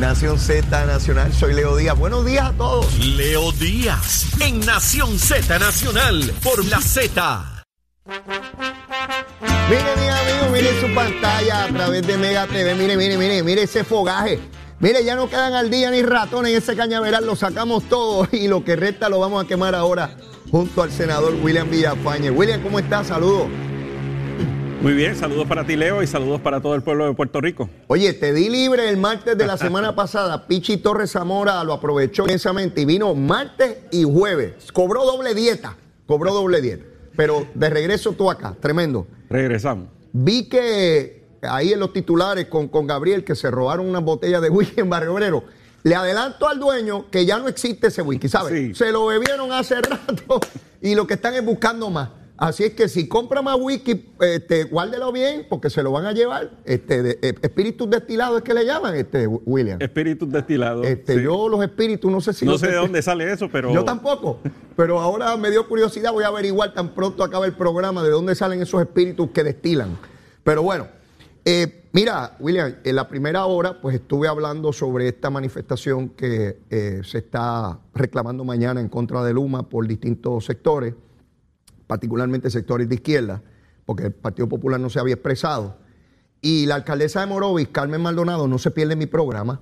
Nación Z Nacional, soy Leo Díaz. Buenos días a todos. Leo Díaz en Nación Z Nacional por la Z. Mire, mi amigo, mire su pantalla a través de Mega TV. Mire, mire, mire, mire ese fogaje. Mire, ya no quedan al día ni ratones en ese cañaveral, lo sacamos todo y lo que resta lo vamos a quemar ahora junto al senador William Villafañe. William, ¿cómo estás? Saludos. Muy bien, saludos para ti, Leo, y saludos para todo el pueblo de Puerto Rico. Oye, te di libre el martes de la semana pasada. Pichi Torres Zamora lo aprovechó inmensamente y vino martes y jueves. Cobró doble dieta, cobró doble dieta. Pero de regreso tú acá, tremendo. Regresamos. Vi que ahí en los titulares con, con Gabriel que se robaron unas botellas de whisky en Barrio Obrero. Le adelanto al dueño que ya no existe ese whisky, ¿sabes? Sí. Se lo bebieron hace rato y lo que están es buscando más. Así es que si compra más whisky, este, guárdelo bien porque se lo van a llevar. Este, de- eh, espíritus destilados es que le llaman, este, William. Espíritus destilados. Este, sí. Yo los espíritus, no sé si... no sé de dónde sale eso, pero. Yo tampoco. Pero ahora me dio curiosidad, voy a averiguar tan pronto acabe el programa de dónde salen esos espíritus que destilan. Pero bueno, eh, mira, William, en la primera hora pues estuve hablando sobre esta manifestación que eh, se está reclamando mañana en contra de Luma por distintos sectores, particularmente sectores de izquierda, porque el Partido Popular no se había expresado. Y la alcaldesa de Morovis, Carmen Maldonado, no se pierde mi programa.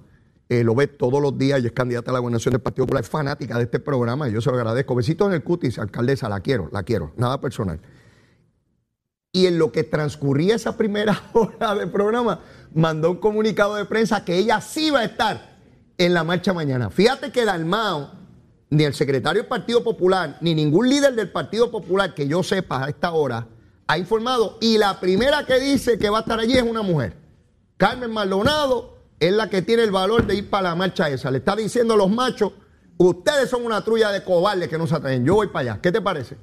eh, lo ve todos los días y es candidata a la gobernación del Partido Popular. Es fanática de este programa y yo se lo agradezco. Besitos en el cutis, alcaldesa, la quiero, la quiero. Nada personal. Y en lo que transcurría esa primera hora del programa, mandó un comunicado de prensa que ella sí va a estar en la marcha mañana. Fíjate que Dalmao, ni el secretario del Partido Popular, ni ningún líder del Partido Popular que yo sepa a esta hora, ha informado. Y la primera que dice que va a estar allí es una mujer. Carmen Maldonado es la que tiene el valor de ir para la marcha esa. Le está diciendo a los machos, ustedes son una trulla de cobardes que no se atreven. Yo voy para allá. ¿Qué te parece?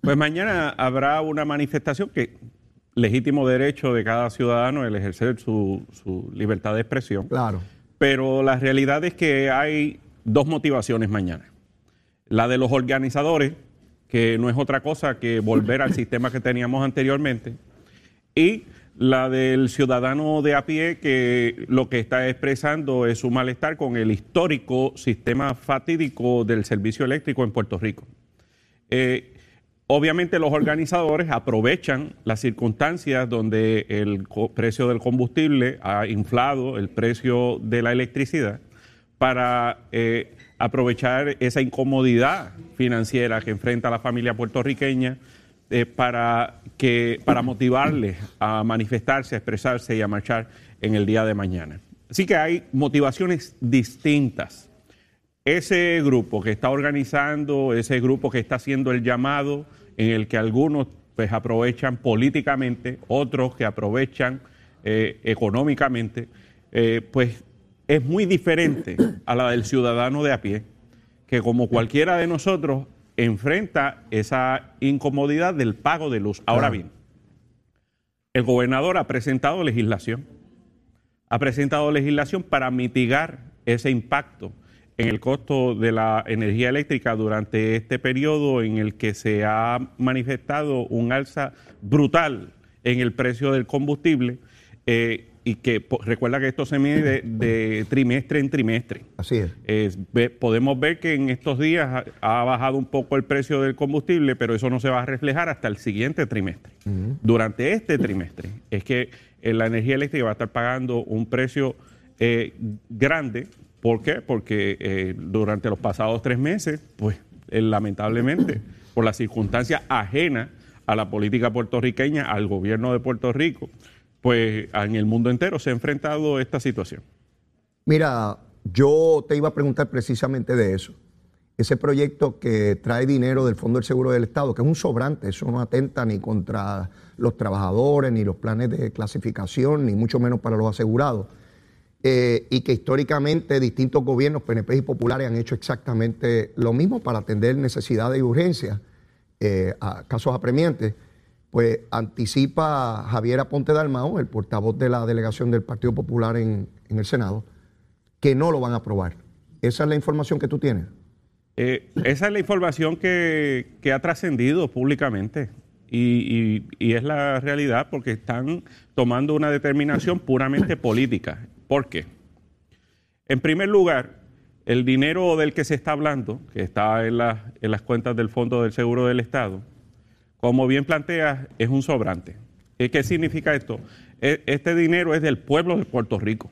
Pues mañana habrá una manifestación que legítimo derecho de cada ciudadano el ejercer su, su libertad de expresión. Claro. Pero la realidad es que hay dos motivaciones mañana. La de los organizadores, que no es otra cosa que volver al sistema que teníamos anteriormente, y la del ciudadano de a pie, que lo que está expresando es su malestar con el histórico sistema fatídico del servicio eléctrico en Puerto Rico. Eh, obviamente los organizadores aprovechan las circunstancias donde el precio del combustible ha inflado el precio de la electricidad para eh, aprovechar esa incomodidad financiera que enfrenta la familia puertorriqueña eh, para, que, para motivarles a manifestarse, a expresarse y a marchar en el día de mañana. Así que hay motivaciones distintas ese grupo que está organizando, ese grupo que está haciendo el llamado, en el que algunos pues aprovechan políticamente, otros que aprovechan eh, económicamente, eh, pues es muy diferente a la del ciudadano de a pie, que como cualquiera de nosotros enfrenta esa incomodidad del pago de luz. Ahora bien, el gobernador ha presentado legislación ha presentado legislación para mitigar ese impacto en el costo de la energía eléctrica durante este periodo en el que se ha manifestado un alza brutal en el precio del combustible eh, y que recuerda que esto se mide de, de trimestre en trimestre. Así es. Ve- podemos ver que en estos días ha, ha bajado un poco el precio del combustible, pero eso no se va a reflejar hasta el siguiente trimestre. Durante este trimestre es que eh, la energía eléctrica va a estar pagando un precio eh, grande. ¿Por qué? Porque eh, durante los pasados tres meses, pues lamentablemente, por las circunstancias ajenas a la política puertorriqueña, al gobierno de Puerto Rico, pues en el mundo entero se ha enfrentado esta situación. Mira, yo te iba a preguntar precisamente de eso. Ese proyecto que trae dinero del Fondo del Seguro del Estado, que es un sobrante, eso no atenta ni contra los trabajadores, ni los planes de clasificación, ni mucho menos para los asegurados. Eh, y que históricamente distintos gobiernos, PNP y populares, han hecho exactamente lo mismo para atender necesidades y urgencias eh, a casos apremiantes, pues anticipa Javier Aponte Dalmao, el portavoz de la delegación del Partido Popular en, el Senado, que no lo van a aprobar. ¿Esa es la información que tú tienes? Eh, esa es la información que, ha trascendido públicamente y, es la realidad porque están tomando una determinación puramente política. ¿Por qué? En primer lugar, el dinero del que se está hablando, que está en, en las cuentas del Fondo del Seguro del Estado, como bien plantea, es un sobrante. ¿Qué significa esto? E, este dinero es del pueblo de Puerto Rico.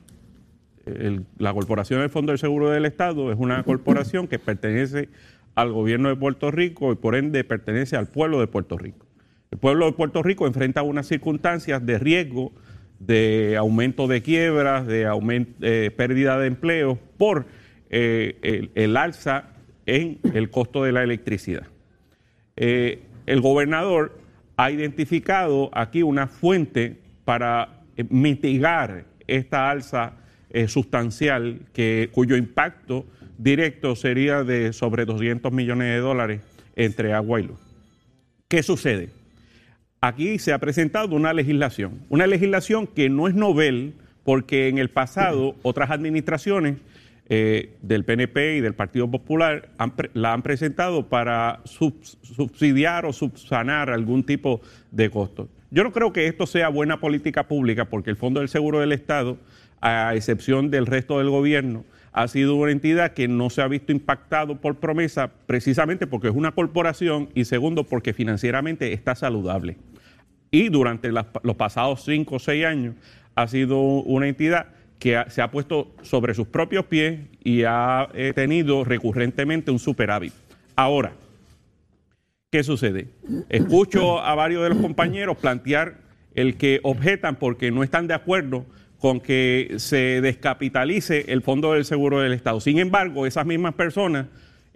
la Corporación del Fondo del Seguro del Estado es una corporación que pertenece al gobierno de Puerto Rico y por ende pertenece al pueblo de Puerto Rico. El pueblo de Puerto Rico enfrenta unas circunstancias de riesgo, de aumento de quiebras, de eh, pérdida de empleo por eh, el, alza en el costo de la electricidad. Eh, el gobernador ha identificado aquí una fuente para eh, mitigar esta alza sustancial que, cuyo impacto directo sería de sobre 200 millones de dólares entre agua y luz. ¿Qué sucede? Aquí se ha presentado una legislación, una legislación que no es novel porque en el pasado otras administraciones eh, del PNP y del Partido Popular la han presentado para subsidiar o subsanar algún tipo de costo. Yo no creo que esto sea buena política pública porque el Fondo del Seguro del Estado, a excepción del resto del gobierno, ha sido una entidad que no se ha visto impactado por promesa precisamente porque es una corporación y segundo porque financieramente está saludable. Y durante los pasados cinco o seis años ha sido una entidad que se ha puesto sobre sus propios pies y ha eh, tenido recurrentemente un superávit. Ahora, ¿qué sucede? Escucho a varios de los compañeros plantear el que objetan porque no están de acuerdo con que se descapitalice el Fondo del Seguro del Estado. Sin embargo, esas mismas personas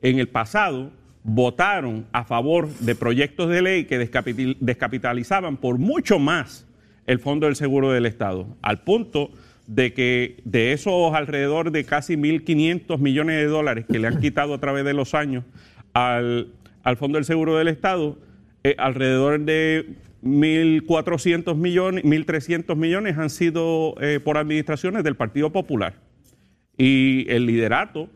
en el pasado votaron a favor de proyectos de ley que descapitalizaban por mucho más el Fondo del Seguro del Estado, al punto de que de esos alrededor de casi 1.500 millones de dólares que le han quitado a través de los años al, Fondo del Seguro del Estado, eh, alrededor de 1.400 millones, 1.300 millones han sido eh, por administraciones del Partido Popular. Y el liderato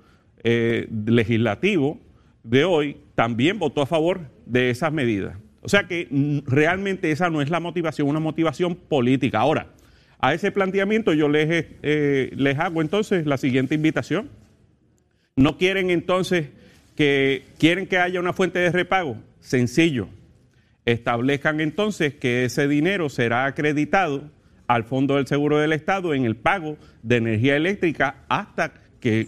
eh, legislativo de hoy también votó a favor de esas medidas. O sea que realmente esa no es la motivación, una motivación política. Ahora, a ese planteamiento yo les, eh, les hago entonces la siguiente invitación. ¿No quieren entonces que quieren que haya una fuente de repago? Sencillo. Establezcan entonces que ese dinero será acreditado al Fondo del Seguro del Estado en el pago de energía eléctrica hasta que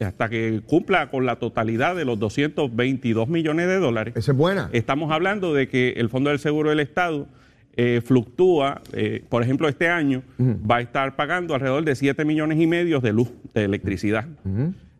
hasta que cumpla con la totalidad de los 222 millones de dólares. Esa es buena. Estamos hablando de que el Fondo del Seguro del Estado eh, fluctúa, eh, por ejemplo, este año va a estar pagando alrededor de 7 millones y medio de luz, de electricidad.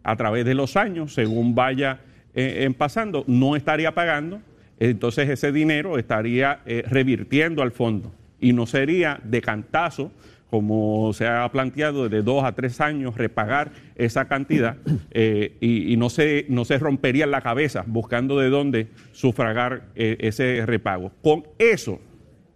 A través de los años, según vaya eh, en pasando, no estaría pagando, entonces ese dinero estaría revirtiendo al fondo y no sería de cantazo, como se ha planteado, de dos a tres años repagar esa cantidad y, no, se, no se rompería la cabeza buscando de dónde sufragar ese repago. Con eso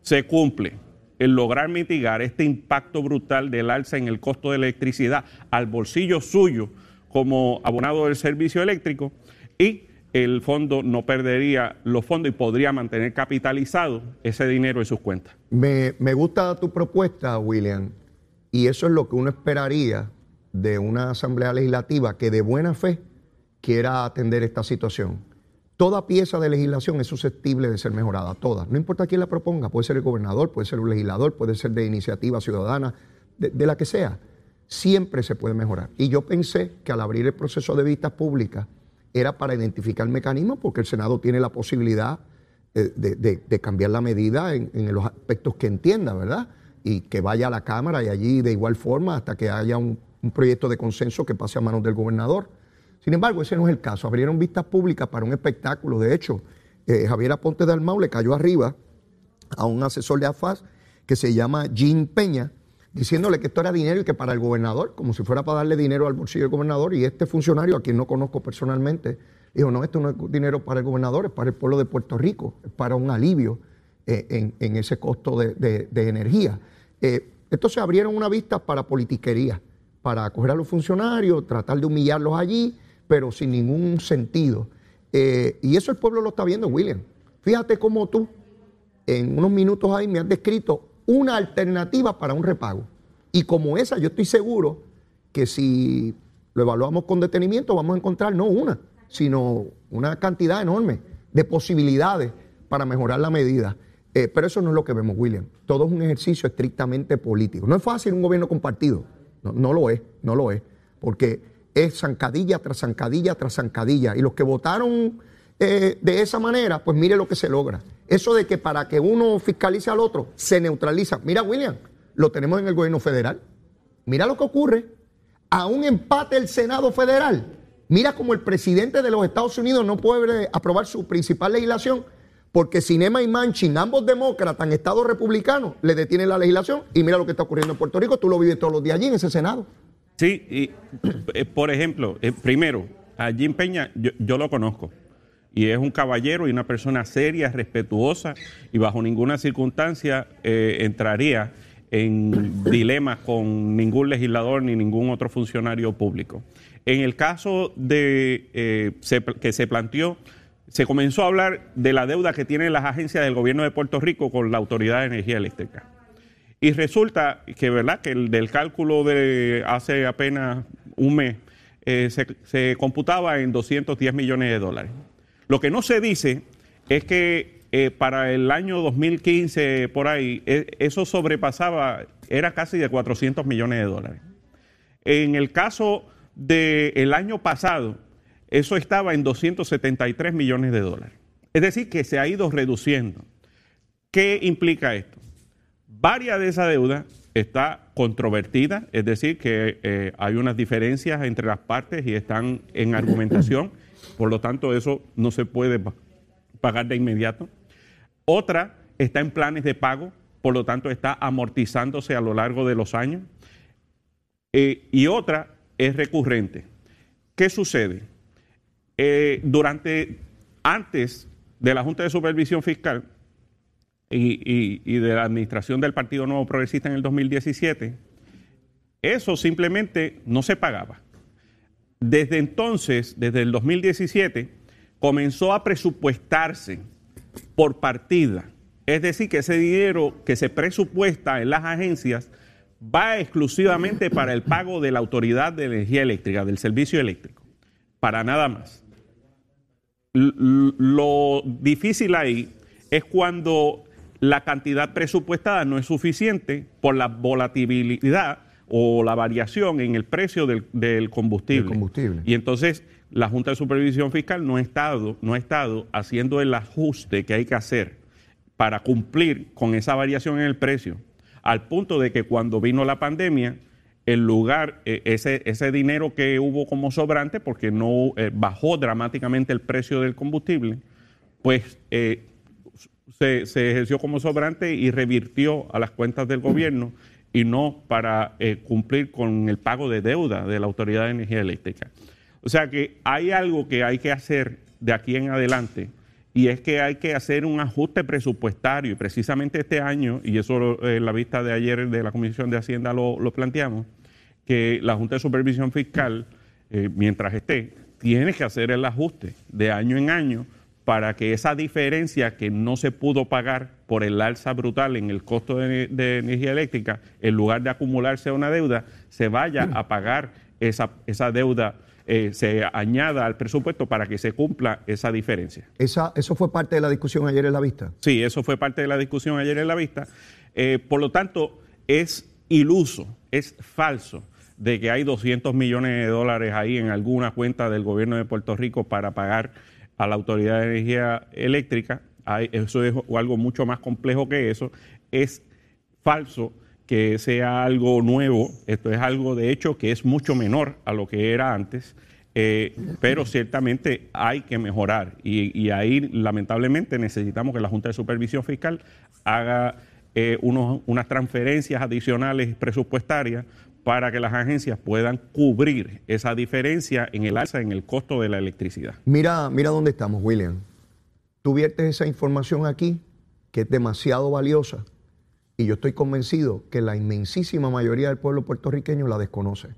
se cumple el lograr mitigar este impacto brutal del alza en el costo de electricidad al bolsillo suyo como abonado del servicio eléctrico y el fondo no perdería los fondos y podría mantener capitalizado ese dinero en sus cuentas. Me, me gusta tu propuesta, William, y eso es lo que uno esperaría de una asamblea legislativa que de buena fe quiera atender esta situación. Toda pieza de legislación es susceptible de ser mejorada, toda. No importa quién la proponga, puede ser el gobernador, puede ser un legislador, puede ser de iniciativa ciudadana, de, la que sea. Siempre se puede mejorar. Y yo pensé que al abrir el proceso de vistas públicas era para identificar mecanismos, porque el Senado tiene la posibilidad eh, de, cambiar la medida en, los aspectos que entienda, ¿verdad? Y que vaya a la Cámara y allí de igual forma hasta que haya un un proyecto de consenso que pase a manos del gobernador. Sin embargo, ese no es el caso. Abrieron vistas públicas para un espectáculo. De hecho, eh, Javier Aponte de Almau le cayó arriba a un asesor de AFAS que se llama Jean Peña, diciéndole que esto era dinero y que para el gobernador, como si fuera para darle dinero al bolsillo del gobernador, y este funcionario, a quien no conozco personalmente, dijo, no, esto no es dinero para el gobernador, es para el pueblo de Puerto Rico, es para un alivio eh, en, ese costo de, energía. Eh, entonces abrieron una vista para politiquería, para acoger a los funcionarios, tratar de humillarlos allí, pero sin ningún sentido. Eh, y eso el pueblo lo está viendo, William. Fíjate cómo tú, en unos minutos ahí, me has descrito una alternativa para un repago. Y como esa, yo estoy seguro que si lo evaluamos con detenimiento, vamos a encontrar no una, sino una cantidad enorme de posibilidades para mejorar la medida. Eh, pero eso no es lo que vemos, William. Todo es un ejercicio estrictamente político. No es fácil un gobierno compartido. No, no lo es, no lo es. Porque es zancadilla tras zancadilla tras zancadilla. Y los que votaron eh, de esa manera, pues mire lo que se logra. Eso de que para que uno fiscalice al otro, se neutraliza. Mira, William, lo tenemos en el gobierno federal. Mira lo que ocurre. A un empate el Senado federal. Mira como el presidente de los Estados Unidos no puede aprobar su principal legislación porque Cinema y Manchin, ambos demócratas en Estado republicano, le detienen la legislación. Y mira lo que está ocurriendo en Puerto Rico. Tú lo vives todos los días allí en ese Senado. Sí, y eh, por ejemplo, eh, primero, a Jim Peña yo lo conozco y es un caballero y una persona seria, respetuosa y bajo ninguna circunstancia eh, entraría en dilemas con ningún legislador ni ningún otro funcionario público. En el caso de eh, que se planteó, se comenzó a hablar de la deuda que tienen las agencias del gobierno de Puerto Rico con la Autoridad de Energía Eléctrica. Y resulta que, ¿verdad? que el del cálculo de hace apenas un mes eh, se, computaba en 210 millones de dólares. Lo que no se dice es que eh, para el año 2015, por ahí, e, eso sobrepasaba, era casi de 400 millones de dólares. En el caso del año pasado, eso estaba en 273 millones de dólares. Es decir, que se ha ido reduciendo. ¿Qué implica esto? Varias de esa deuda está controvertida, es decir, que eh, hay unas diferencias entre las partes y están en argumentación. Por lo tanto, eso no se puede pagar de inmediato. Otra está en planes de pago, por lo tanto está amortizándose a lo largo de los años. Eh, y otra es recurrente. ¿Qué sucede? Eh, durante, antes de la Junta de Supervisión Fiscal y, de la administración del Partido Nuevo Progresista en el 2017, eso simplemente no se pagaba. Desde entonces, desde el 2017, comenzó a presupuestarse por partida. Es decir, que ese dinero que se presupuesta en las agencias va exclusivamente para el pago de la Autoridad de Energía Eléctrica, del servicio eléctrico, para nada más. Lo difícil ahí es cuando la cantidad presupuestada no es suficiente por la volatilidad o la variación en el precio del, combustible. Y entonces la Junta de Supervisión Fiscal no ha, estado, no ha estado haciendo el ajuste que hay que hacer para cumplir con esa variación en el precio, al punto de que cuando vino la pandemia, el lugar, e, ese, ese dinero que hubo como sobrante, porque no eh, bajó dramáticamente el precio del combustible, pues eh, se, ejerció como sobrante y revirtió a las cuentas del gobierno y no para eh, cumplir con el pago de deuda de la Autoridad de Energía Eléctrica. O sea que hay algo que hay que hacer de aquí en adelante y es que hay que hacer un ajuste presupuestario y precisamente este año, y eso en la vista de ayer de la Comisión de Hacienda lo, planteamos, que la Junta de Supervisión Fiscal, eh, mientras esté, tiene que hacer el ajuste de año en año para que esa diferencia que no se pudo pagar por el alza brutal en el costo de, energía eléctrica, en lugar de acumularse una deuda, se vaya a pagar esa, esa deuda, eh, se añada al presupuesto para que se cumpla esa diferencia. Esa, ¿Eso fue parte de la discusión ayer en la vista? Sí, eso fue parte de la discusión ayer en la vista. Eh, por lo tanto, es iluso, es falso de que hay 200 millones de dólares ahí en alguna cuenta del gobierno de Puerto Rico para pagar a la Autoridad de Energía Eléctrica. eso es algo mucho más complejo que eso. Es falso que sea algo nuevo, esto es algo de hecho que es mucho menor a lo que era antes, eh, pero ciertamente hay que mejorar y, ahí lamentablemente necesitamos que la Junta de Supervisión Fiscal haga eh, unos, unas transferencias adicionales presupuestarias para que las agencias puedan cubrir esa diferencia en el alza en el costo de la electricidad. Mira, mira dónde estamos, William. Tú viertes esa información aquí, que es demasiado valiosa, y yo estoy convencido que la inmensísima mayoría del pueblo puertorriqueño la desconoce.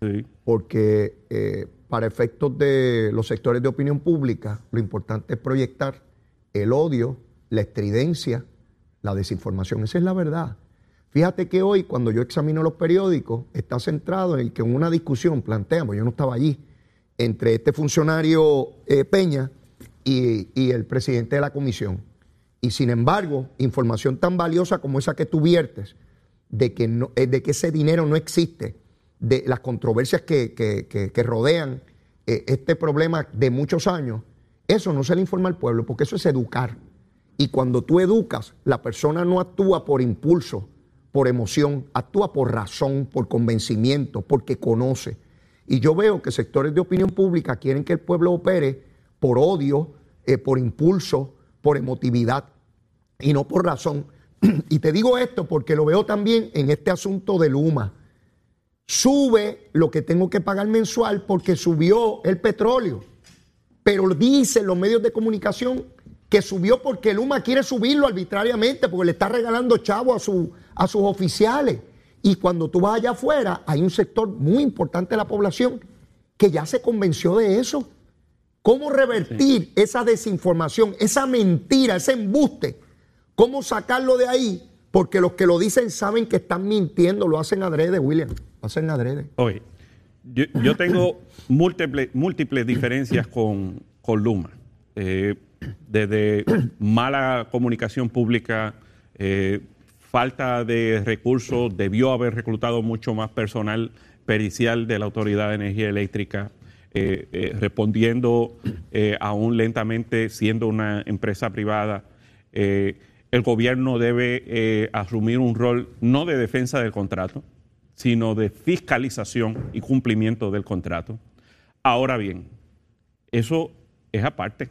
Sí. Porque eh, para efectos de los sectores de opinión pública, lo importante es proyectar el odio, la estridencia, la desinformación. Esa es la verdad. Fíjate que hoy, cuando yo examino los periódicos, está centrado en que en una discusión planteamos, yo no estaba allí, entre este funcionario eh, Peña y, el presidente de la comisión. Y sin embargo, información tan valiosa como esa que tú viertes, de que, no, eh, de que ese dinero no existe, de las controversias que, que, que rodean eh, este problema de muchos años, eso no se le informa al pueblo, porque eso es educar. Y cuando tú educas, la persona no actúa por impulso, por emoción, actúa por razón, por convencimiento, porque conoce. Y yo veo que sectores de opinión pública quieren que el pueblo opere por odio, eh, por impulso, por emotividad y no por razón. y te digo esto porque lo veo también en este asunto de Luma sube lo que tengo que pagar mensual porque subió el petróleo. Pero dicen los medios de comunicación que subió porque Luma quiere subirlo arbitrariamente, porque le está regalando chavo a, su, a sus oficiales. Y cuando tú vas allá afuera, hay un sector muy importante de la población que ya se convenció de eso. ¿Cómo revertir esa desinformación, esa mentira, ese embuste? ¿Cómo sacarlo de ahí? Porque los que lo dicen saben que están mintiendo, lo hacen adrede, William hacen adrede. Oye, yo, yo tengo múltiples, múltiples diferencias con, con Luma. Eh, desde mala comunicación pública, eh, falta de recursos, debió haber reclutado mucho más personal pericial de la Autoridad de Energía Eléctrica, eh, eh respondiendo aún lentamente, siendo una empresa privada. El gobierno debe asumir un rol no de defensa del contrato, sino de fiscalización y cumplimiento del contrato. Ahora bien, eso es aparte.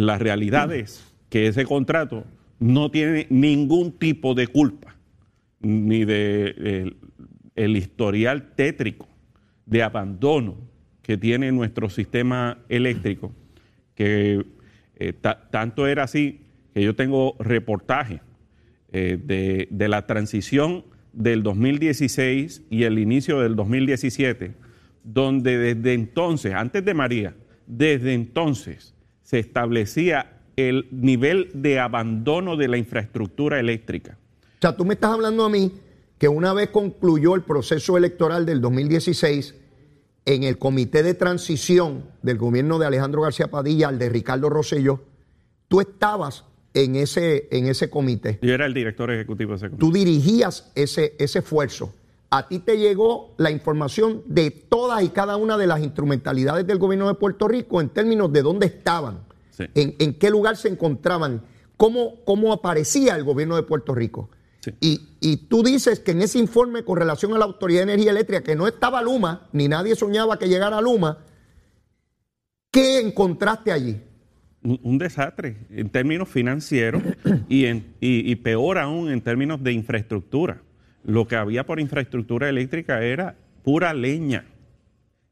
La realidad es que ese contrato no tiene ningún tipo de culpa, ni de el, historial tétrico de abandono que tiene nuestro sistema eléctrico, que eh, tanto era así que yo tengo reportaje eh, de, de la transición del 2016 y el inicio del 2017, donde desde entonces, antes de María, desde entonces se establecía el nivel de abandono de la infraestructura eléctrica. O sea, tú me estás hablando a mí que una vez concluyó el proceso electoral del 2016, en el comité de transición del gobierno de Alejandro García Padilla al de Ricardo Rosselló, tú estabas en ese, en ese comité. Yo era el director ejecutivo de ese comité. Tú dirigías ese, ese esfuerzo. A ti te llegó la información de todas y cada una de las instrumentalidades del gobierno de Puerto Rico en términos de dónde estaban, sí. en, en, qué lugar se encontraban, cómo, cómo aparecía el gobierno de Puerto Rico. Sí. Y, y, tú dices que en ese informe con relación a la Autoridad de Energía Eléctrica, que no estaba Luma, ni nadie soñaba que llegara Luma, ¿qué encontraste allí? un desastre en términos financieros y, en, y, y, peor aún en términos de infraestructura. Lo que había por infraestructura eléctrica era pura leña.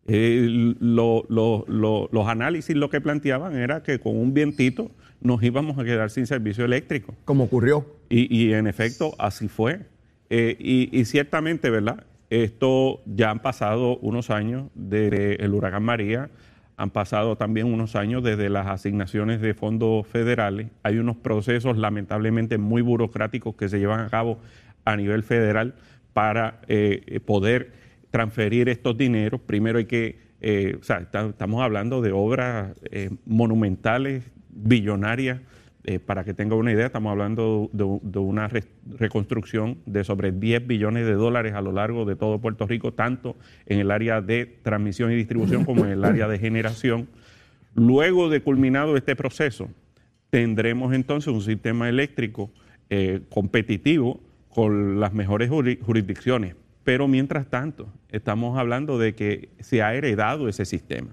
Eh, lo, lo, lo, los análisis lo que planteaban era que con un vientito nos íbamos a quedar sin servicio eléctrico. Como ocurrió. Y, y en efecto, así fue. Eh, y, ciertamente, ¿verdad? Esto ya han pasado unos años desde el huracán María han pasado también unos años desde las asignaciones de fondos federales. Hay unos procesos lamentablemente muy burocráticos que se llevan a cabo a nivel federal para eh, poder transferir estos dineros. Primero hay que, eh, o sea, estamos hablando de obras eh, monumentales, billonarias. Eh, para que tenga una idea, estamos hablando de, una re reconstrucción de sobre 10 billones de dólares a lo largo de todo Puerto Rico, tanto en el área de transmisión y distribución como en el área de generación. Luego de culminado este proceso, tendremos entonces un sistema eléctrico eh, competitivo con las mejores jurisdicciones. Pero mientras tanto, estamos hablando de que se ha heredado ese sistema.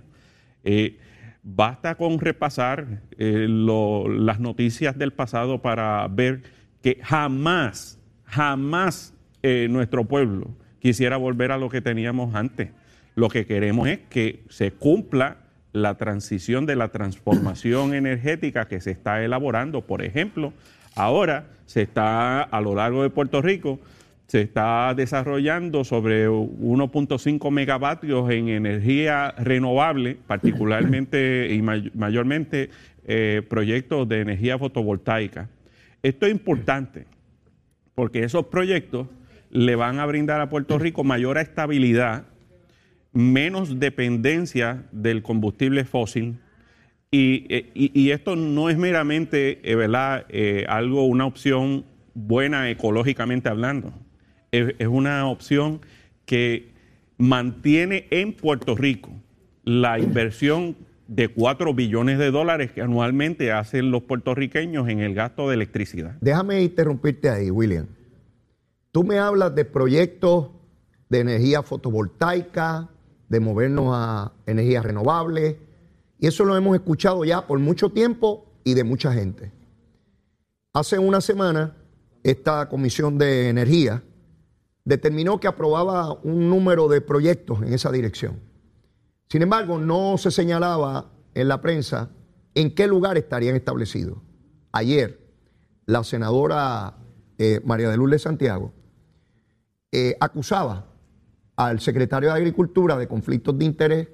Eh, basta con repasar eh, las noticias del pasado para ver que jamás, jamás eh, nuestro pueblo quisiera volver a lo que teníamos antes. Lo que queremos es que se cumpla la transición de la transformación energética que se está elaborando. Por ejemplo, ahora se está a lo largo de Puerto Rico, se está desarrollando sobre 1.5 megavatios en energía renovable, particularmente y mayormente eh, proyectos de energía fotovoltaica. Esto es importante porque esos proyectos le van a brindar a Puerto Rico mayor estabilidad, menos dependencia del combustible fósil. Y, eh, esto no es meramente, eh, ¿verdad?, algo, una opción buena ecológicamente hablando es, una opción que mantiene en Puerto Rico la inversión de 4 billones de dólares que anualmente hacen los puertorriqueños en el gasto de electricidad. Déjame interrumpirte ahí, William. Tú me hablas de proyectos de energía fotovoltaica, de movernos a energías renovables, y eso lo hemos escuchado ya por mucho tiempo y de mucha gente. Hace una semana, esta Comisión de Energía determinó que aprobaba un número de proyectos en esa dirección. Sin embargo, no se señalaba en la prensa en qué lugar estarían establecidos. Ayer, la senadora eh, María de Lourdes Santiago eh, acusaba al secretario de Agricultura de conflictos de interés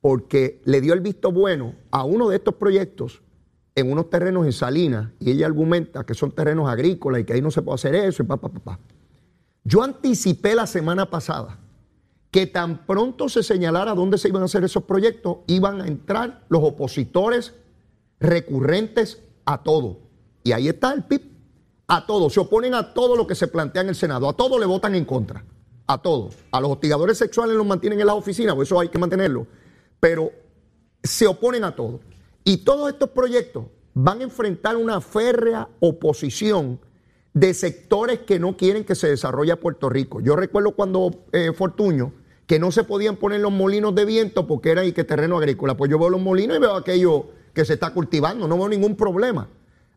porque le dio el visto bueno a uno de estos proyectos en unos terrenos en Salinas y ella argumenta que son terrenos agrícolas y que ahí no se puede hacer eso y pa, pa. Yo anticipé la semana pasada que tan pronto se señalara dónde se iban a hacer esos proyectos, iban a entrar los opositores recurrentes a todo. Y ahí está el PIB. A todo. Se oponen a todo lo que se plantea en el Senado. A todo le votan en contra. A todo. A los hostigadores sexuales los mantienen en las oficinas, por eso hay que mantenerlo. Pero se oponen a todo. Y todos estos proyectos van a enfrentar una férrea oposición de sectores que no quieren que se desarrolle Puerto Rico. Yo recuerdo cuando eh, Fortuño, que no se podían poner los molinos de viento porque era y que terreno agrícola. Pues yo veo los molinos y veo aquello que se está cultivando, no veo ningún problema.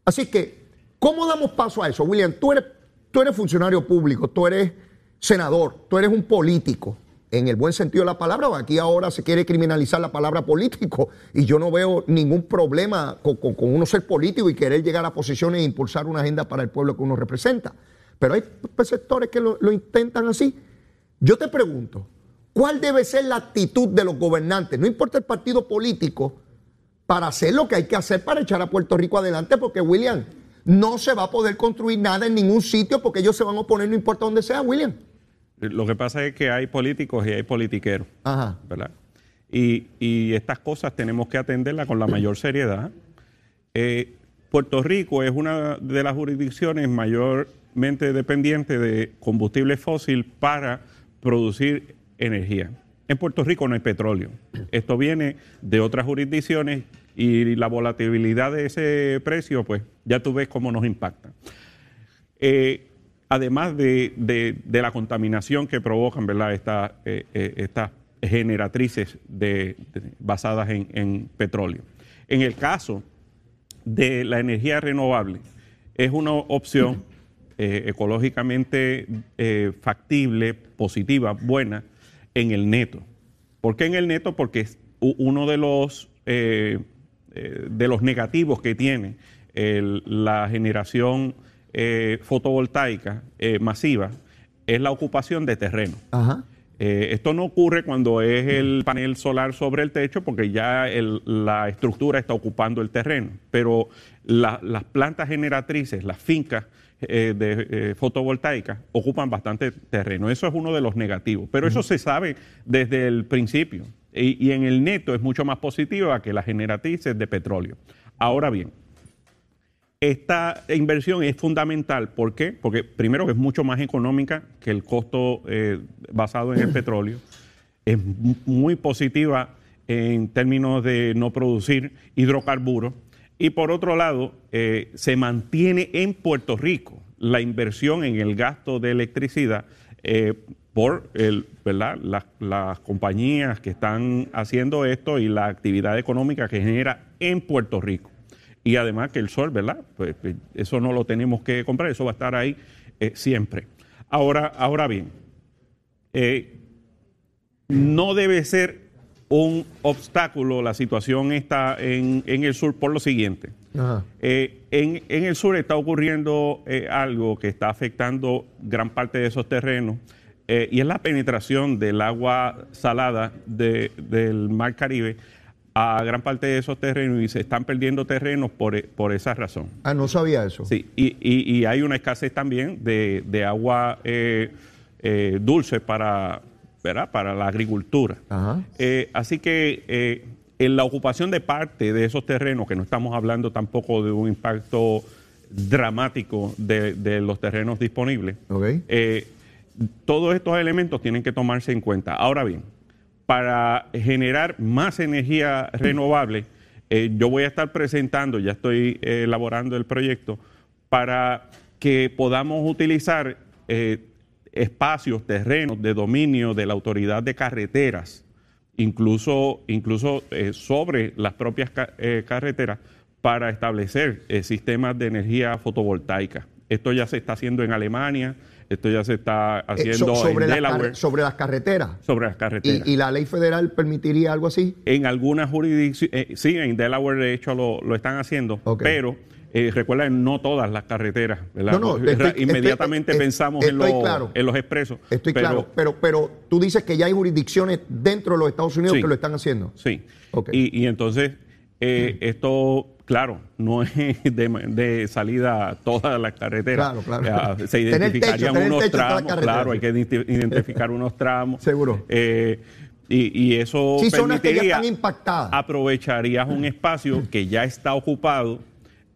Así que, ¿cómo damos paso a eso? William, tú eres, tú eres funcionario público, tú eres senador, tú eres un político en el buen sentido de la palabra, aquí ahora se quiere criminalizar la palabra político y yo no veo ningún problema con, uno ser político y querer llegar a posiciones e impulsar una agenda para el pueblo que uno representa. Pero hay sectores que lo, lo intentan así. Yo te pregunto, ¿cuál debe ser la actitud de los gobernantes? No importa el partido político, para hacer lo que hay que hacer para echar a Puerto Rico adelante, porque William, no se va a poder construir nada en ningún sitio porque ellos se van a oponer, no importa dónde sea, William. Lo que pasa es que hay políticos y hay politiqueros, ¿verdad? Y, estas cosas tenemos que atenderlas con la mayor seriedad. Eh, Puerto Rico es una de las jurisdicciones mayormente dependientes de combustible fósil para producir energía. En Puerto Rico no hay petróleo. Esto viene de otras jurisdicciones y la volatilidad de ese precio, pues ya tú ves cómo nos impacta. Eh, además de, la contaminación que provocan ¿verdad? Eh, eh, estas generatrices basadas en, petróleo. En el caso de la energía renovable, es una opción eh, ecológicamente factible, positiva, buena, en el neto. ¿Por qué en el neto? Porque es uno de los, de los negativos que tiene la generación eh, fotovoltaica eh, masiva es la ocupación de terreno. Eh, esto no ocurre cuando es el panel solar sobre el techo porque ya la estructura está ocupando el terreno, pero las plantas generatrices, las fincas de fotovoltaicas ocupan bastante terreno. Eso es uno de los negativos, pero eso se sabe desde el principio y, y en el neto es mucho más positiva que las generatrices de petróleo. Ahora bien, esta inversión es fundamental. ¿Por qué? Porque primero es mucho más económica que el costo eh, basado en el petróleo. Es muy positiva en términos de no producir hidrocarburos. Y por otro lado, eh, se mantiene en Puerto Rico la inversión en el gasto de electricidad eh, por el, ¿verdad? Las, las compañías que están haciendo esto y la actividad económica que genera en Puerto Rico. Y además que el sol, ¿verdad? Pues, pues, eso no lo tenemos que comprar, eso va a estar ahí eh, siempre. Ahora, ahora bien, eh, no debe ser un obstáculo la situación está en, en el sur por lo siguiente. Ajá. Eh, en, en el sur está ocurriendo algo que está afectando gran parte de esos terrenos y es la penetración del agua salada de- del Mar Caribe a gran parte de esos terrenos y se están perdiendo terrenos por, e- por esa razón. Ah, no sabía eso. Sí, y, y- y hay una escasez también de, de agua eh, eh, dulce para, ¿verdad? para la agricultura. Ajá. Eh, así que eh, en la ocupación de parte de esos terrenos, que no estamos hablando tampoco de un impacto dramático de, de los terrenos disponibles, Ok. eh, todos estos elementos tienen que tomarse en cuenta. Ahora bien, para generar más energía renovable, eh, yo voy a estar presentando, ya estoy eh, elaborando el proyecto, para que podamos utilizar eh, espacios, terrenos de dominio de la autoridad de carreteras, incluso, incluso sobre las propias ca- carreteras, para establecer sistemas de energía fotovoltaica. Esto ya se está haciendo en Alemania, esto ya se está Eh, haciendo so- sobre, en las Delaware, carre- sobre las carreteras. sobre las carreteras. ¿Y, y la ley federal permitiría algo así? En algunas jurisdicciones, eh, sí, en Delaware de hecho lo, lo están haciendo, pero eh, recuerden, no todas las carreteras, ¿verdad? No, no, estoy- Inmediatamente estoy- pensamos en, los- claro. en los expresos. Estoy pero- claro, pero, pero tú dices que ya hay jurisdicciones dentro de los Estados Unidos Sí. que lo están haciendo. Sí. Y, y entonces, eh, esto, claro, no es de, de salida a todas las carreteras. Claro, claro. Se techo, identificarían unos techo las tramos, claro, hay que identi- identificar unos tramos. Seguro. Eh, y, y eso Sí, zonas que ya permitiría- están impactadas. aprovecharías un espacio que ya está ocupado,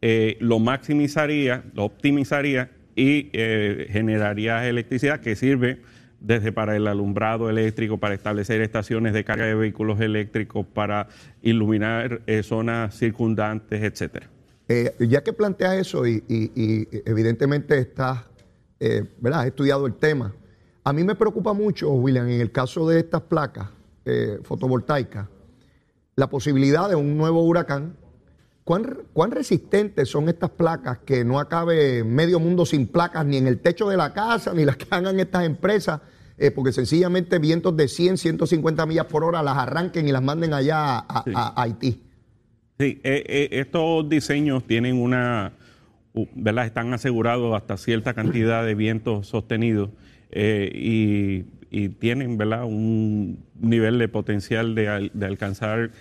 eh, lo maximizaría, lo optimizaría y eh, generarías electricidad que sirve desde para el alumbrado eléctrico, para establecer estaciones de carga de vehículos eléctricos, para iluminar eh, zonas circundantes, etcétera. Eh, ya que planteas eso y, evidentemente estás, eh, ¿verdad? Has estudiado el tema. A mí me preocupa mucho, William, en el caso de estas placas fotovoltaicas, la posibilidad de un nuevo huracán. ¿Cuán, ¿Cuán resistentes son estas placas que no acabe medio mundo sin placas ni en el techo de la casa, ni las que hagan estas empresas? Eh, porque sencillamente vientos de 100, 150 millas por hora las arranquen y las manden allá a, a- Sí. a Haití. Sí, eh, eh, estos diseños tienen una, ¿verdad? Están asegurados hasta cierta cantidad de vientos sostenidos y, y tienen, ¿verdad? Un nivel de potencial de, de alcanzar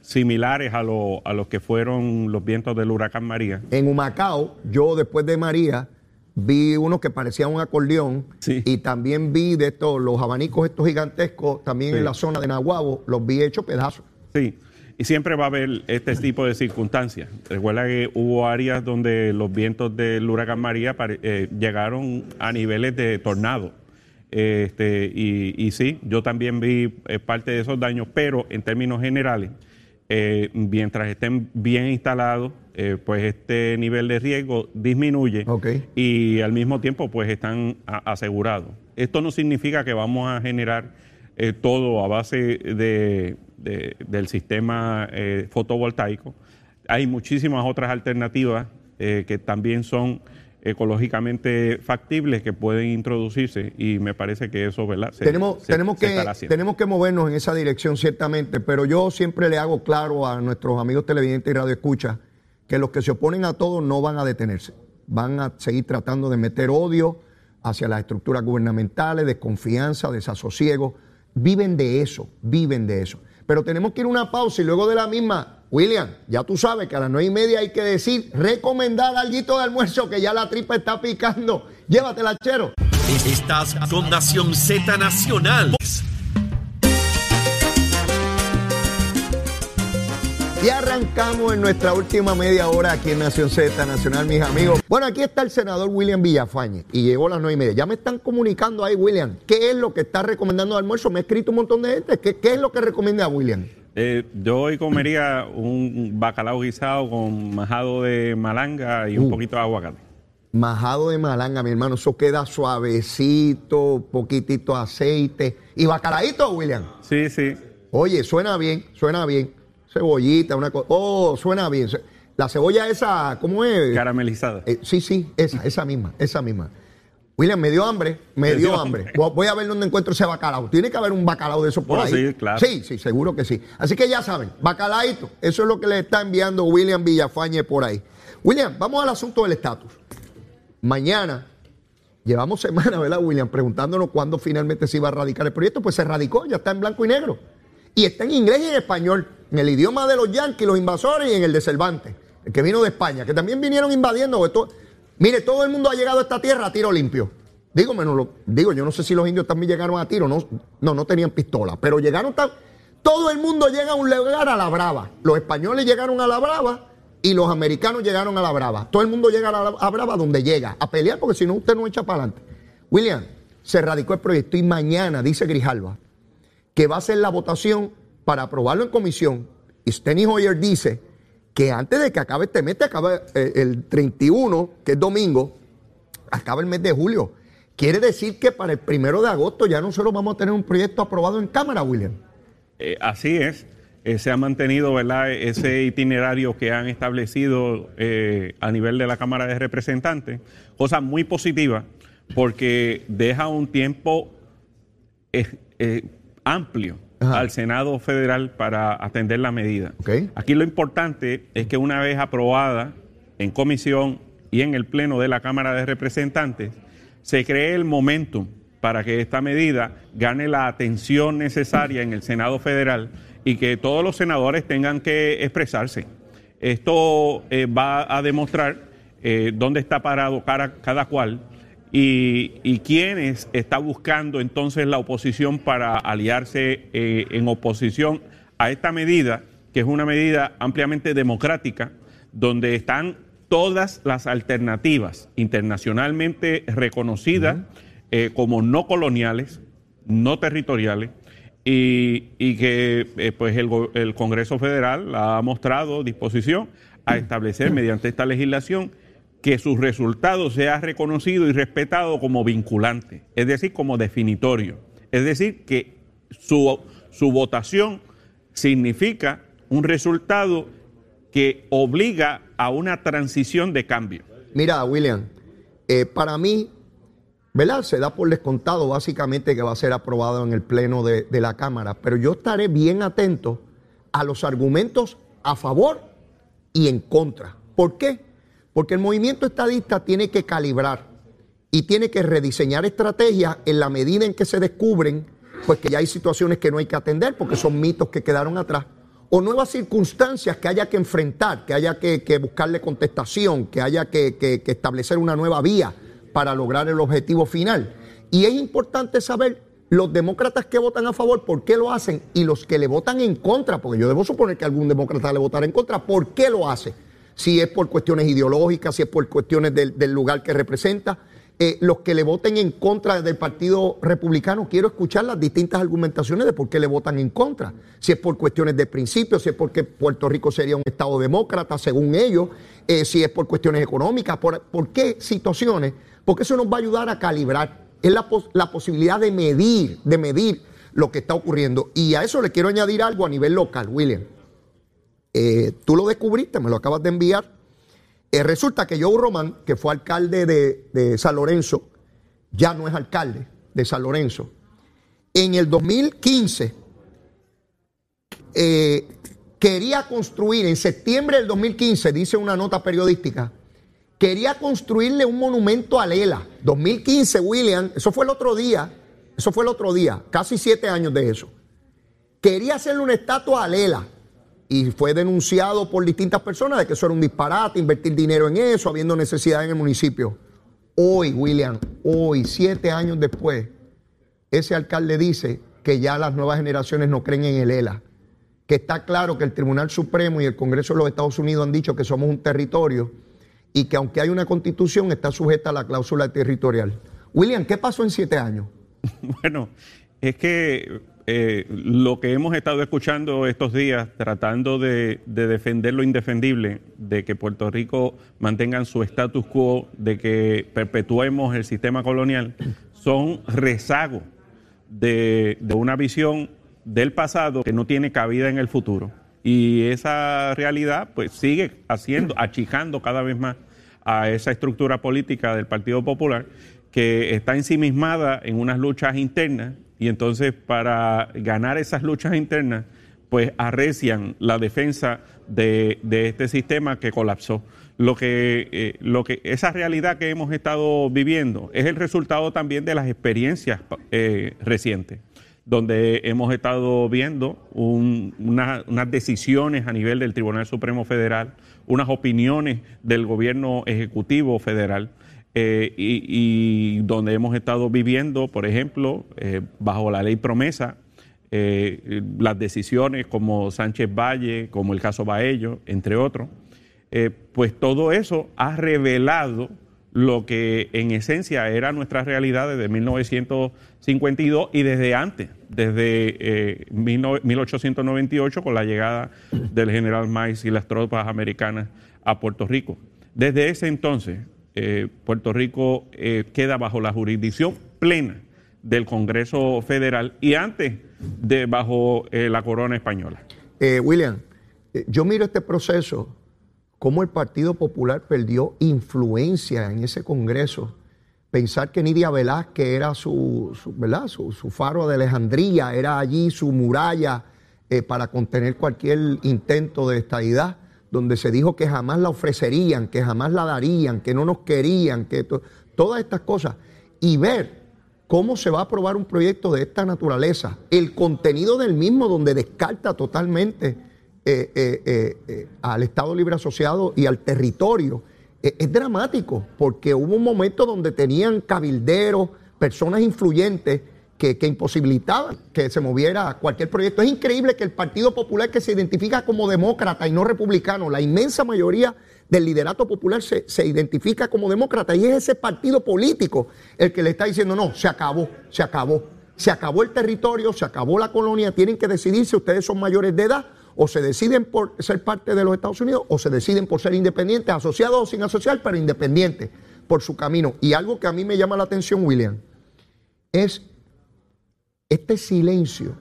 similares a, lo- a los que fueron los vientos del huracán María. En Humacao, yo después de María, vi unos que parecían un acordeón Sí. y también vi de estos, los abanicos estos gigantescos, también Sí. en la zona de Nahuabo, los vi hechos pedazos. Sí, y siempre va a haber este tipo de circunstancias. Recuerda que hubo áreas donde los vientos del huracán María eh, llegaron a niveles de tornado. Este, y, y sí, yo también vi eh, parte de esos daños, pero en términos generales, eh, mientras estén bien instalados, eh, pues este nivel de riesgo disminuye y al mismo tiempo pues están asegurados. Esto no significa que vamos a generar eh, todo a base de, de- del sistema eh, fotovoltaico. Hay muchísimas otras alternativas que también son ecológicamente factibles que pueden introducirse y me parece que eso, ¿verdad? Se- tenemos, se- tenemos, se que, tenemos que movernos en esa dirección, ciertamente, pero yo siempre le hago claro a nuestros amigos televidentes y radioescuchas que los que se oponen a todo no van a detenerse. Van a seguir tratando de meter odio hacia las estructuras gubernamentales, desconfianza, desasosiego. Viven de eso, viven de eso. Pero tenemos que ir a una pausa y luego de la misma, William, ya tú sabes que a las nueve y media hay que decir, recomendar algo de almuerzo que ya la tripa está picando. Llévatela, chero. Estás con Nación Z Nacional. Y arrancamos en nuestra última media hora aquí en Nación Z Nacional, mis amigos. Bueno, aquí está el senador William Villafañe y llegó a las nueve y media. Ya me están comunicando ahí, William, ¿qué es lo que está recomendando de almuerzo? Me ha escrito un montón de gente. ¿Qué, qué es lo que recomienda William? Eh, yo hoy comería un bacalao guisado con majado de malanga y un Uh. poquito de aguacate. Majado de malanga, mi hermano, eso queda suavecito, poquitito aceite. ¿Y bacalaíto, William? Sí, sí. Oye, suena bien, suena bien. Cebollita, una cosa. Oh, suena bien. La cebolla esa, ¿cómo es? Caramelizada. Eh, sí, sí, esa, esa misma, esa misma. William, me dio hambre, me, dio, hambre. Voy a ver dónde encuentro ese bacalao. Tiene que haber un bacalao de eso por Oh, ahí. sí, claro. Sí, sí, seguro que sí. Así que ya saben, bacalaíto. Eso es lo que le está enviando William Villafañe por ahí. William, vamos al asunto del estatus. Mañana, llevamos semanas, ¿verdad, William? Preguntándonos cuándo finalmente se iba a radicar el proyecto. Pues se radicó, ya está en blanco y negro. Y está en inglés y en español, en el idioma de los yanquis, los invasores, y en el de Cervantes, el que vino de España, que también vinieron invadiendo. mire, todo el mundo ha llegado a esta tierra a tiro limpio. Digo, menos lo- digo, yo no sé si los indios también llegaron a tiro, no, no, no tenían pistola, pero llegaron. Todo el mundo llega a un lugar a la brava. Los españoles llegaron a la brava y los americanos llegaron a la brava. Todo el mundo llega a la brava donde llega, a pelear, porque si no, usted no echa para adelante. William, se radicó el proyecto y mañana, dice Grijalva, que va a ser la votación para aprobarlo en comisión. Y Steny Hoyer dice que antes de que acabe este mes, que acabe eh, el 31, que es domingo, acaba el mes de julio. Quiere decir que para el primero de agosto ya nosotros vamos a tener un proyecto aprobado en Cámara, William. Eh, así es. Eh, se ha mantenido ¿verdad? ese itinerario que han establecido a nivel de la Cámara de Representantes, cosa muy positiva porque deja un tiempo amplio Ajá. al Senado Federal para atender la medida. Aquí lo importante es que una vez aprobada en comisión y en el Pleno de la Cámara de Representantes, se cree el momentum para que esta medida gane la atención necesaria en el Senado Federal y que todos los senadores tengan que expresarse. Esto eh, va a demostrar eh, dónde está parado cada, cada cual y, y quiénes está buscando entonces la oposición para aliarse eh, en oposición a esta medida, que es una medida ampliamente democrática, donde están todas las alternativas internacionalmente reconocidas eh, como no coloniales, no territoriales, y, y que eh, pues el Congreso Federal ha mostrado disposición a establecer mediante esta legislación que su resultado sea reconocido y respetado como vinculante, es decir, como definitorio. Es decir, que su, su votación significa un resultado que obliga a una transición de cambio. Mira, William, eh, para mí, ¿verdad? Se da por descontado básicamente que va a ser aprobado en el Pleno de, de la Cámara, pero yo estaré bien atento a los argumentos a favor y en contra. ¿Por qué? Porque el movimiento estadista tiene que calibrar y tiene que rediseñar estrategias en la medida en que se descubren pues que ya hay situaciones que no hay que atender porque son mitos que quedaron atrás o nuevas circunstancias que haya que enfrentar, que haya que, buscarle contestación, que haya que, que- que establecer una nueva vía para lograr el objetivo final. Y es importante saber los demócratas que votan a favor, por qué lo hacen, y los que le votan en contra, porque yo debo suponer que algún demócrata le votará en contra, por qué lo hace. Si es por cuestiones ideológicas, si es por cuestiones del, del lugar que representa. Eh, los que le voten en contra del Partido Republicano, quiero escuchar las distintas argumentaciones de por qué le votan en contra. Si es por cuestiones de principios, si es porque Puerto Rico sería un Estado demócrata, según ellos, eh, si es por cuestiones económicas, por, por qué situaciones, porque eso nos va a ayudar a calibrar. Es la, pos- la posibilidad de medir, de medir lo que está ocurriendo. Y a eso le quiero añadir algo a nivel local, William. Eh, tú lo descubriste, me lo acabas de enviar. Eh, resulta que Joe Román, que fue alcalde de, San Lorenzo, ya no es alcalde de San Lorenzo. En el 2015 eh, quería construir, en septiembre del 2015, dice una nota periodística, quería construirle un monumento a Lela. 2015, William, eso fue el otro día, eso fue el otro día, casi siete años de eso. Quería hacerle una estatua a Lela y fue denunciado por distintas personas de que eso era un disparate, invertir dinero en eso, habiendo necesidad en el municipio. Hoy, William, hoy, siete años después, ese alcalde dice que ya las nuevas generaciones no creen en el ELA, que está claro que el Tribunal Supremo y el Congreso de los Estados Unidos han dicho que somos un territorio y que aunque hay una constitución está sujeta a la cláusula territorial. William, ¿qué pasó en siete años? Bueno, es que eh, lo que hemos estado escuchando estos días, tratando de, defender lo indefendible, de que Puerto Rico mantenga su status quo, de que perpetuemos el sistema colonial, son rezagos de, de una visión del pasado que no tiene cabida en el futuro. Y esa realidad pues sigue haciendo, achicando cada vez más a esa estructura política del Partido Popular que está ensimismada en unas luchas internas y entonces para ganar esas luchas internas, pues arrecian la defensa de, este sistema que colapsó. Lo que, eh, lo que, esa realidad que hemos estado viviendo es el resultado también de las experiencias eh, recientes, donde hemos estado viendo unas decisiones a nivel del Tribunal Supremo Federal, unas opiniones del gobierno ejecutivo federal eh, y, donde hemos estado viviendo, por ejemplo, eh, bajo la ley promesa, eh, las decisiones como Sánchez Valle, como el caso Baello, entre otros, pues todo eso ha revelado lo que en esencia era nuestra realidad desde 1952 y desde antes, desde 1898 con la llegada del general Mice y las tropas americanas a Puerto Rico. Desde ese entonces, eh, Puerto Rico eh, queda bajo la jurisdicción plena del Congreso Federal y antes de bajo eh, la corona española. William, yo miro este proceso, cómo el Partido Popular perdió influencia en ese Congreso. Pensar que Nidia Velázquez era su, ¿verdad? Su, su, faro de Alejandría, era allí su muralla para contener cualquier intento de estadidad donde se dijo que jamás la ofrecerían, que jamás la darían, que no nos querían, que todas estas cosas, y ver cómo se va a aprobar un proyecto de esta naturaleza, el contenido del mismo donde descarta totalmente eh, eh, eh, al Estado Libre Asociado y al territorio, es dramático, porque hubo un momento donde tenían cabilderos, personas influyentes, que, imposibilitaba que se moviera cualquier proyecto. Es increíble que el Partido Popular, que se identifica como demócrata y no republicano, la inmensa mayoría del liderato popular se, se, identifica como demócrata y es ese partido político el que le está diciendo, no, se acabó, se acabó, se acabó el territorio, se acabó la colonia, tienen que decidir si ustedes son mayores de edad o se deciden por ser parte de los Estados Unidos o se deciden por ser independientes, asociados o sin asociar, pero independientes por su camino. Y algo que a mí me llama la atención, William, es este silencio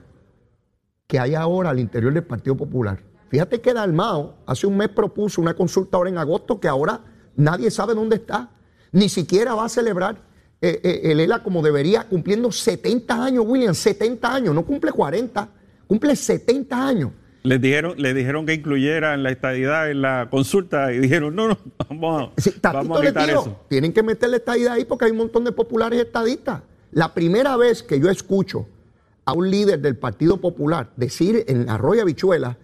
que hay ahora al interior del Partido Popular. Fíjate que Dalmao hace un mes propuso una consulta ahora en agosto que ahora nadie sabe dónde está. Ni siquiera va a celebrar eh, eh, el ELA como debería, cumpliendo 70 años, William, 70 años, no cumple 40, cumple 70 años. Les dijeron, le dijeron que incluyeran la estadidad en la consulta y dijeron, no, no, vamos a, vamos a quitar eso. Tienen que meter la estadidad ahí porque hay un montón de populares estadistas. La primera vez que yo escucho a un líder del Partido Popular decir en Arroyo Habichuela,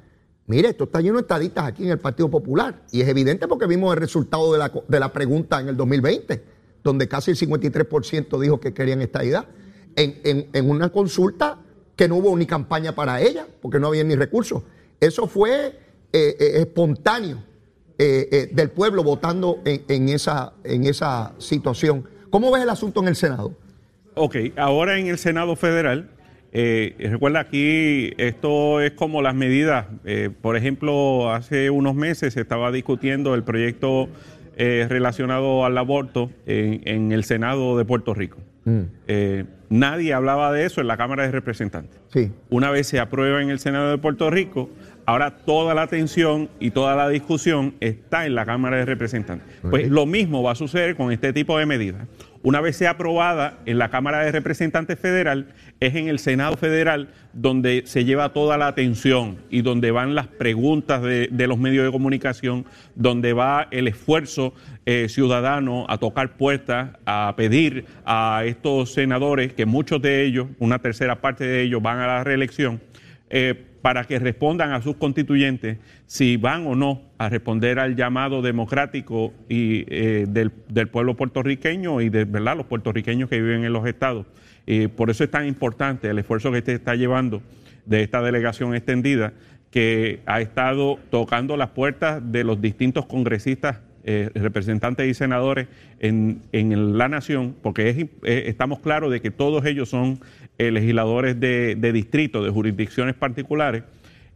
mire, esto está lleno de estadistas aquí en el Partido Popular. Y es evidente porque vimos el resultado de la, de la pregunta en el 2020, donde casi el 53% dijo que querían estadidad, en, en, una consulta que no hubo ni campaña para ella, porque no había ni recursos. Eso fue eh, eh, espontáneo eh, del pueblo votando en, esa, en esa situación. ¿Cómo ves el asunto en el Senado? Ok, ahora en el Senado Federal eh, recuerda aquí, esto es como las medidas. Eh, por ejemplo, hace unos meses se estaba discutiendo el proyecto eh, relacionado al aborto en, el Senado de Puerto Rico. Mm. nadie hablaba de eso en la Cámara de Representantes. Sí. Una vez se aprueba en el Senado de Puerto Rico, ahora toda la atención y toda la discusión está en la Cámara de Representantes. Pues lo mismo va a suceder con este tipo de medidas. Una vez sea aprobada en la Cámara de Representantes Federal, es en el Senado Federal donde se lleva toda la atención y donde van las preguntas de, los medios de comunicación, donde va el esfuerzo eh, ciudadano a tocar puertas, a pedir a estos senadores, que muchos de ellos, una tercera parte de ellos, van a la reelección. Eh, para que respondan a sus constituyentes si van o no a responder al llamado democrático y, eh, del, pueblo puertorriqueño y de ¿verdad? los puertorriqueños que viven en los estados. Y por eso es tan importante el esfuerzo que se está llevando de esta delegación extendida que ha estado tocando las puertas de los distintos congresistas eh, representantes y senadores en, la nación, porque estamos claros de que todos ellos son legisladores de, distrito, de jurisdicciones particulares,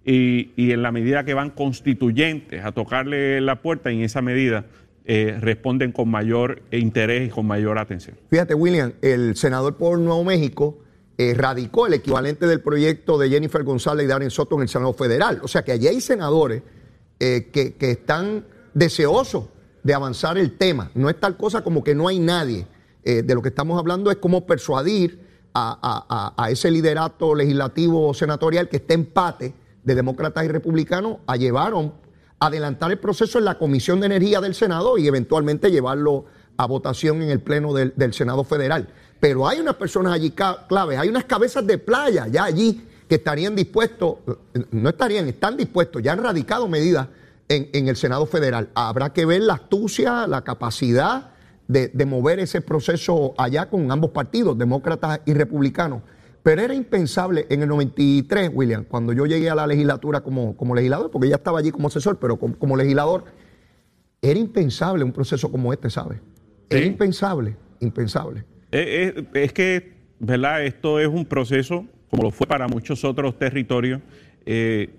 y, en la medida que van constituyentes a tocarle la puerta, en esa medida responden con mayor interés y con mayor atención. Fíjate, William, el senador por Nuevo México eh, radicó el equivalente del proyecto de Jennifer González y Darren Soto en el Senado Federal. O sea que allí hay senadores eh, que, están deseosos de avanzar el tema. No es tal cosa como que no hay nadie. Eh, de lo que estamos hablando es cómo persuadir a, ese liderato legislativo senatorial que está empate de demócratas y republicanos a llevar, a adelantar el proceso en la Comisión de Energía del Senado y eventualmente llevarlo a votación en el Pleno del Senado Federal. Pero hay unas personas allí claves, hay unas cabezas de playa ya allí que estarían dispuestos, no estarían, están dispuestos, ya han radicado medidas en, el Senado Federal. Habrá que ver la astucia, la capacidad de, mover ese proceso allá con ambos partidos, demócratas y republicanos. Pero era impensable en el 93, William, cuando yo llegué a la legislatura como, como legislador, porque ya estaba allí como asesor, pero como, legislador, era impensable un proceso como este, ¿sabes? Era impensable, impensable. Eh, eh, es, que, ¿verdad? Esto es un proceso, como lo fue para muchos otros territorios, eh,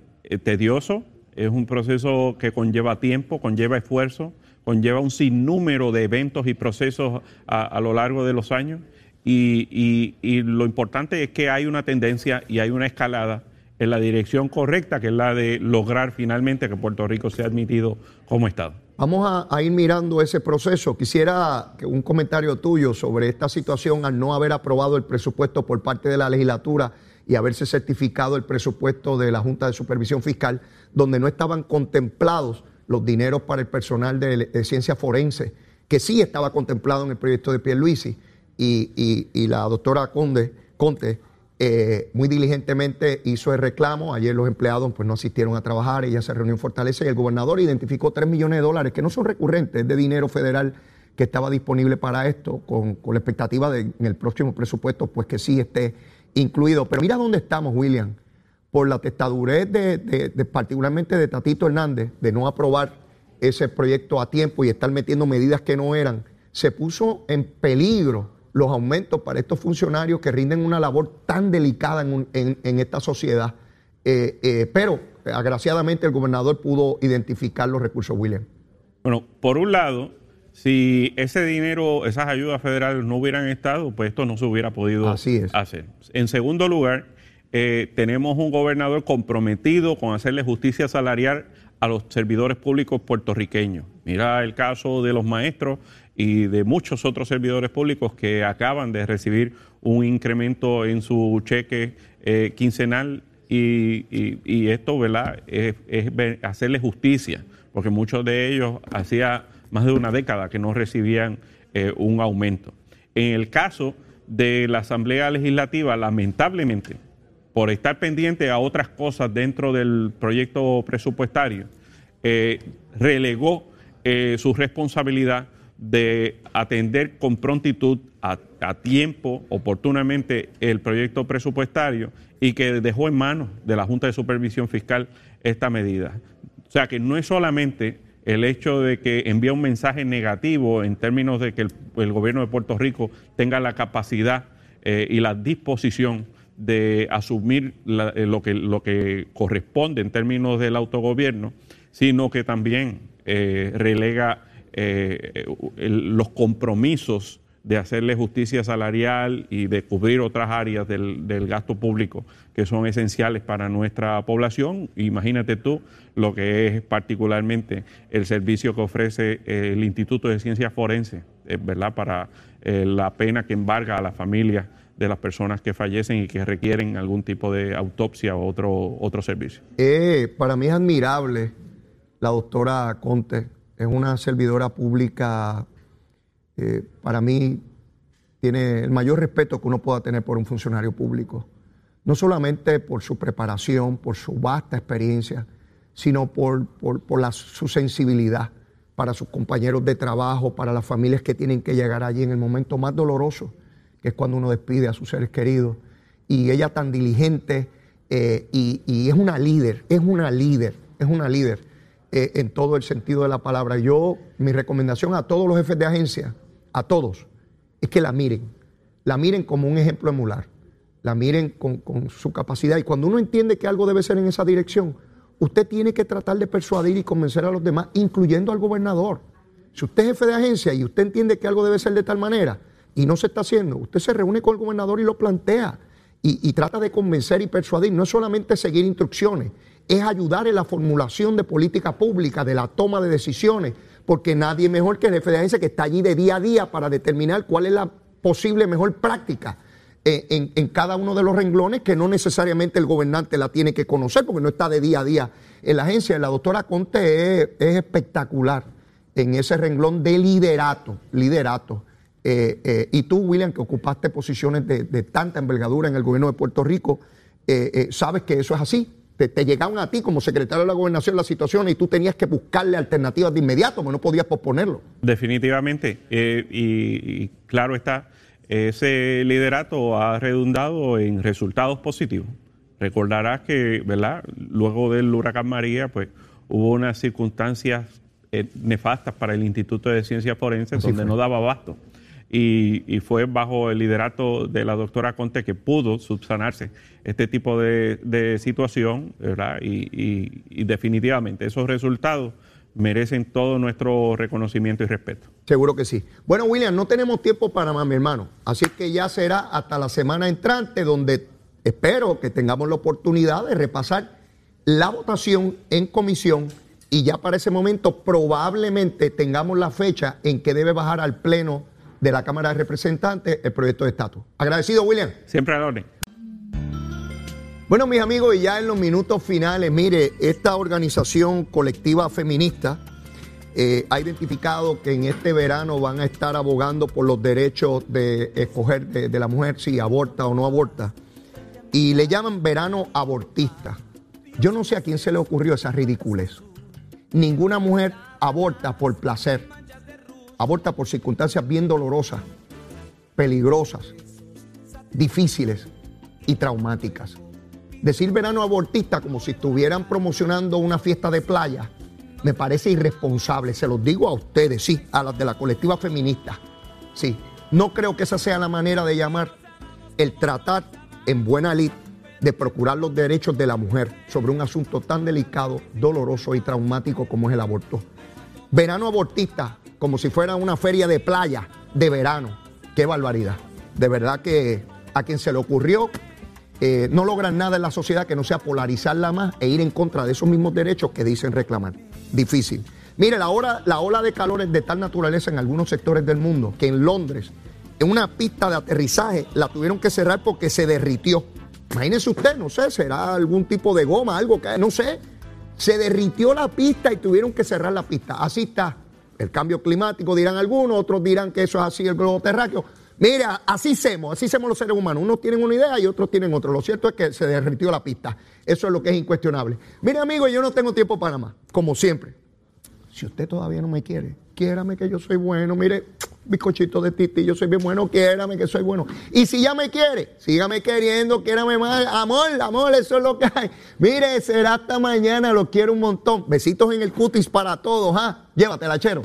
tedioso, es un proceso que conlleva tiempo, conlleva esfuerzo, conlleva un sinnúmero de eventos y procesos a, lo largo de los años. Y, lo importante es que hay una tendencia y hay una escalada en la dirección correcta, que es la de lograr finalmente que Puerto Rico sea admitido como Estado. Vamos a, ir mirando ese proceso. Quisiera que un comentario tuyo sobre esta situación al no haber aprobado el presupuesto por parte de la legislatura y haberse certificado el presupuesto de la Junta de Supervisión Fiscal, donde no estaban contemplados los dineros para el personal de, ciencia forense, que sí estaba contemplado en el proyecto de Pierluisi, y, y, y la doctora Conde, Conte eh, muy diligentemente hizo el reclamo. Ayer los empleados pues, no asistieron a trabajar, ella se reunió en Fortaleza y el gobernador identificó 3 millones de dólares, que no son recurrentes, es de dinero federal que estaba disponible para esto, con, la expectativa de en el próximo presupuesto, pues que sí esté incluido. Pero mira dónde estamos, William, por la testadurez de particularmente de Tatito Hernández, de no aprobar ese proyecto a tiempo y estar metiendo medidas que no eran, se puso en peligro los aumentos para estos funcionarios que rinden una labor tan delicada en, esta sociedad. Eh, eh, pero, agraciadamente, el gobernador pudo identificar los recursos, William. Bueno, por un lado, si ese dinero, esas ayudas federales no hubieran estado, pues esto no se hubiera podido hacer. En segundo lugar, eh, tenemos un gobernador comprometido con hacerle justicia salarial a los servidores públicos puertorriqueños. Mira el caso de los maestros y de muchos otros servidores públicos que acaban de recibir un incremento en su cheque eh, quincenal y, esto ¿verdad? Es, hacerle justicia, porque muchos de ellos hacía más de una década que no recibían eh, un aumento. En el caso de la Asamblea Legislativa, lamentablemente, por estar pendiente a otras cosas dentro del proyecto presupuestario, eh, relegó su responsabilidad de atender con prontitud, a, tiempo, oportunamente, el proyecto presupuestario y que dejó en manos de la Junta de Supervisión Fiscal esta medida. O sea que no es solamente el hecho de que envía un mensaje negativo en términos de que el, gobierno de Puerto Rico tenga la capacidad eh, y la disposición de asumir eh, lo, que, lo que corresponde en términos del autogobierno, sino que también eh, relega eh, los compromisos de hacerle justicia salarial y de cubrir otras áreas del, gasto público que son esenciales para nuestra población. Imagínate tú lo que es particularmente el servicio que ofrece el Instituto de Ciencias Forenses, ¿verdad? Para la pena que embarga a las familias de las personas que fallecen y que requieren algún tipo de autopsia o otro, otro servicio. para mí es admirable la doctora Conte es una servidora pública, eh, para mí tiene el mayor respeto que uno pueda tener por un funcionario público. No solamente por su preparación, por su vasta experiencia, sino por, su sensibilidad para sus compañeros de trabajo, para las familias que tienen que llegar allí en el momento más doloroso, que es cuando uno despide a sus seres queridos. Y ella tan diligente eh, y, es una líder, es una líder, es una líder eh, en todo el sentido de la palabra. Yo, mi recomendación a todos los jefes de agencia, a todos, es que la miren, la miren como un ejemplo emular, la miren con, con su capacidad. Y cuando uno entiende que algo debe ser en esa dirección, usted tiene que tratar de persuadir y convencer a los demás, incluyendo al gobernador. Si usted es jefe de agencia y usted entiende que algo debe ser de tal manera y no se está haciendo, usted se reúne con el gobernador y lo plantea y, trata de convencer y persuadir. No es solamente seguir instrucciones, es ayudar en la formulación de política pública, de la toma de decisiones, porque nadie mejor que el jefe de agencia que está allí de día a día para determinar cuál es la posible mejor práctica eh, en, cada uno de los renglones que no necesariamente el gobernante la tiene que conocer porque no está de día a día en la agencia. La doctora Conte es, espectacular en ese renglón de liderato, liderato. Eh, eh, y tú, William, que ocupaste posiciones de, tanta envergadura en el gobierno de Puerto Rico, sabes que eso es así. Te, llegaban a ti como secretario de la gobernación la situación y tú tenías que buscarle alternativas de inmediato, porque no podías posponerlo. Definitivamente. y, claro está, ese liderato ha redundado en resultados positivos. Recordarás que, ¿verdad? Luego del huracán María, pues hubo unas circunstancias eh, nefastas para el Instituto de Ciencias Forenses donde no daba abasto. Y, fue bajo el liderato de la doctora Conte que pudo subsanarse este tipo de, situación, ¿verdad? y definitivamente esos resultados merecen todo nuestro reconocimiento y respeto. Seguro que sí. Bueno, William, no tenemos tiempo para más, mi hermano. Así que ya será hasta la semana entrante donde espero que tengamos la oportunidad de repasar la votación en comisión y ya para ese momento probablemente tengamos la fecha en que debe bajar al Pleno de la Cámara de Representantes el proyecto de estatus. Agradecido, William. Siempre al orden. Bueno, mis amigos, y ya en los minutos finales, mire, esta organización colectiva feminista eh, ha identificado que en este verano van a estar abogando por los derechos de escoger de, la mujer si aborta o no aborta. Y le llaman verano abortista. Yo no sé a quién se le ocurrió esa ridiculez. Ninguna mujer aborta por placer. Aborta por circunstancias bien dolorosas, peligrosas, difíciles y traumáticas. Decir verano abortista como si estuvieran promocionando una fiesta de playa me parece irresponsable. Se los digo a ustedes, sí, a las de la colectiva feminista. Sí, no creo que esa sea la manera de llamar el tratar en buena lid de procurar los derechos de la mujer sobre un asunto tan delicado, doloroso y traumático como es el aborto. Verano abortista, como si fuera una feria de playa de verano. Qué barbaridad. De verdad que a quien se le ocurrió eh, no logran nada en la sociedad que no sea polarizarla más e ir en contra de esos mismos derechos que dicen reclamar. Difícil. Mire, la, hora, la ola de calor es de tal naturaleza en algunos sectores del mundo que en Londres, en una pista de aterrizaje, la tuvieron que cerrar porque se derritió. Imagínense usted, no sé, será algún tipo de goma, algo que, no sé. Se derritió la pista y tuvieron que cerrar la pista. Así está. El cambio climático, dirán algunos, otros dirán que eso es así el globo terráqueo. Mira, así somos, así somos los seres humanos. Unos tienen una idea y otros tienen otra. Lo cierto es que se derritió la pista. Eso es lo que es incuestionable. Mire, amigo, yo no tengo tiempo para más, como siempre. Si usted todavía no me quiere, quiérame que yo soy bueno. Mire, bizcochito de titi, yo soy bien bueno, quiérame que soy bueno. Y si ya me quiere, sígame queriendo, quiérame más. Amor, amor, eso es lo que hay. Mire, será hasta mañana, lo quiero un montón. Besitos en el cutis para todos, ¿ah? Llévatela, chero.